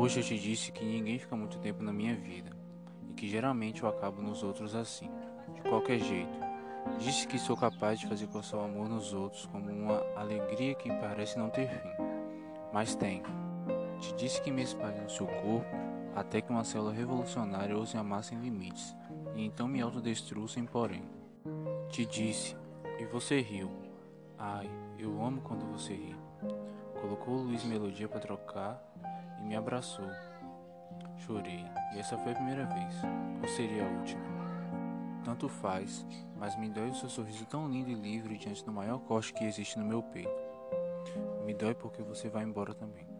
Hoje eu te disse que ninguém fica muito tempo na minha vida e que geralmente eu acabo nos outros assim, de qualquer jeito. Disse que sou capaz de fazer coçar o amor nos outros como uma alegria que parece não ter fim, mas tem. Te disse que me espalho no seu corpo até que uma célula revolucionária ouse amar sem limites e então me autodestrua sem porém. Te disse e você riu. Ai, eu amo quando você ri. Colocou o Luiz Melodia para trocar e me abraçou. Chorei, e essa foi a primeira vez, ou seria a última. Tanto faz, mas me dói o seu sorriso tão lindo e livre diante do maior corte que existe no meu peito. Me dói porque você vai embora também.